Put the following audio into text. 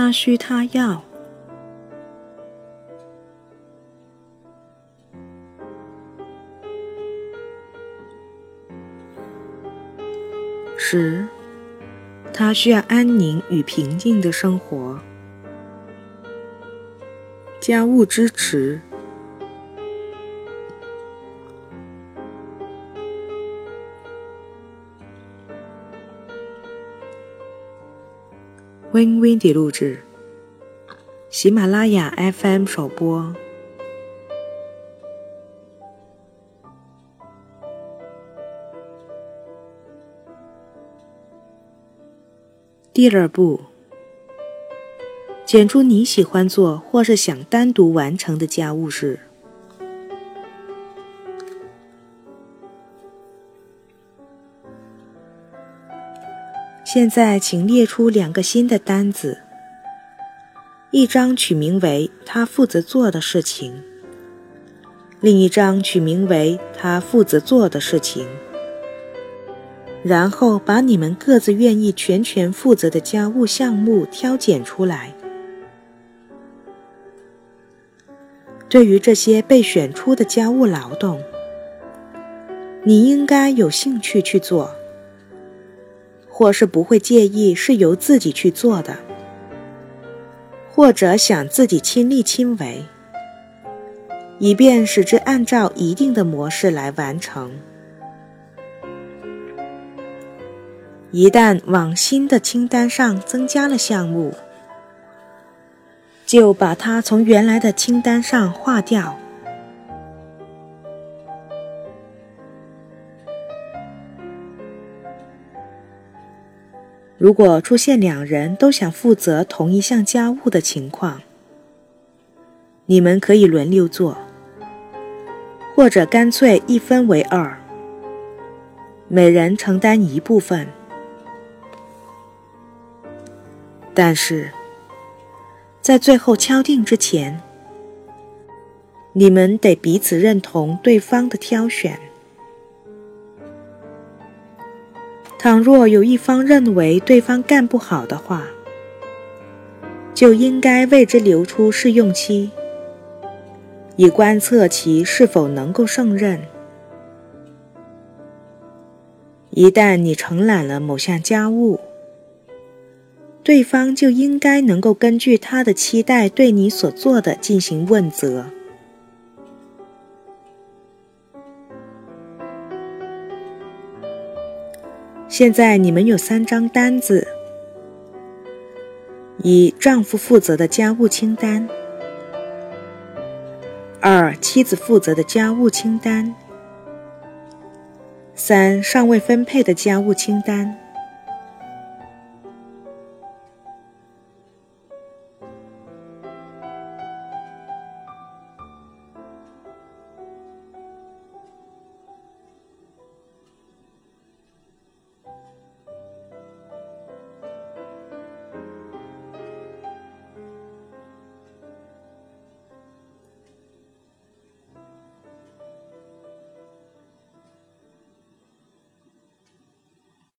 他需他要。十，他需要安宁与平静的生活。家务支持。Win Win 的录制，喜马拉雅 FM 首播。第二步，选出你喜欢做或是想单独完成的家务事。现在，请列出两个新的单子，一张取名为“他负责做的事情”，另一张取名为“他负责做的事情”。然后把你们各自愿意全权负责的家务项目挑拣出来。对于这些被选出的家务劳动，你应该有兴趣去做。或是不会介意是由自己去做的，或者想自己亲力亲为，以便使之按照一定的模式来完成。一旦往新的清单上增加了项目，就把它从原来的清单上划掉。如果出现两人都想负责同一项家务的情况，你们可以轮流做，或者干脆一分为二，每人承担一部分。但是，在最后敲定之前，你们得彼此认同对方的挑选。倘若有一方认为对方干不好的话，就应该为之留出试用期，以观测其是否能够胜任。一旦你承揽了某项家务，对方就应该能够根据他的期待对你所做的进行问责。现在你们有三张单子：一、丈夫负责的家务清单；二、妻子负责的家务清单；三、尚未分配的家务清单。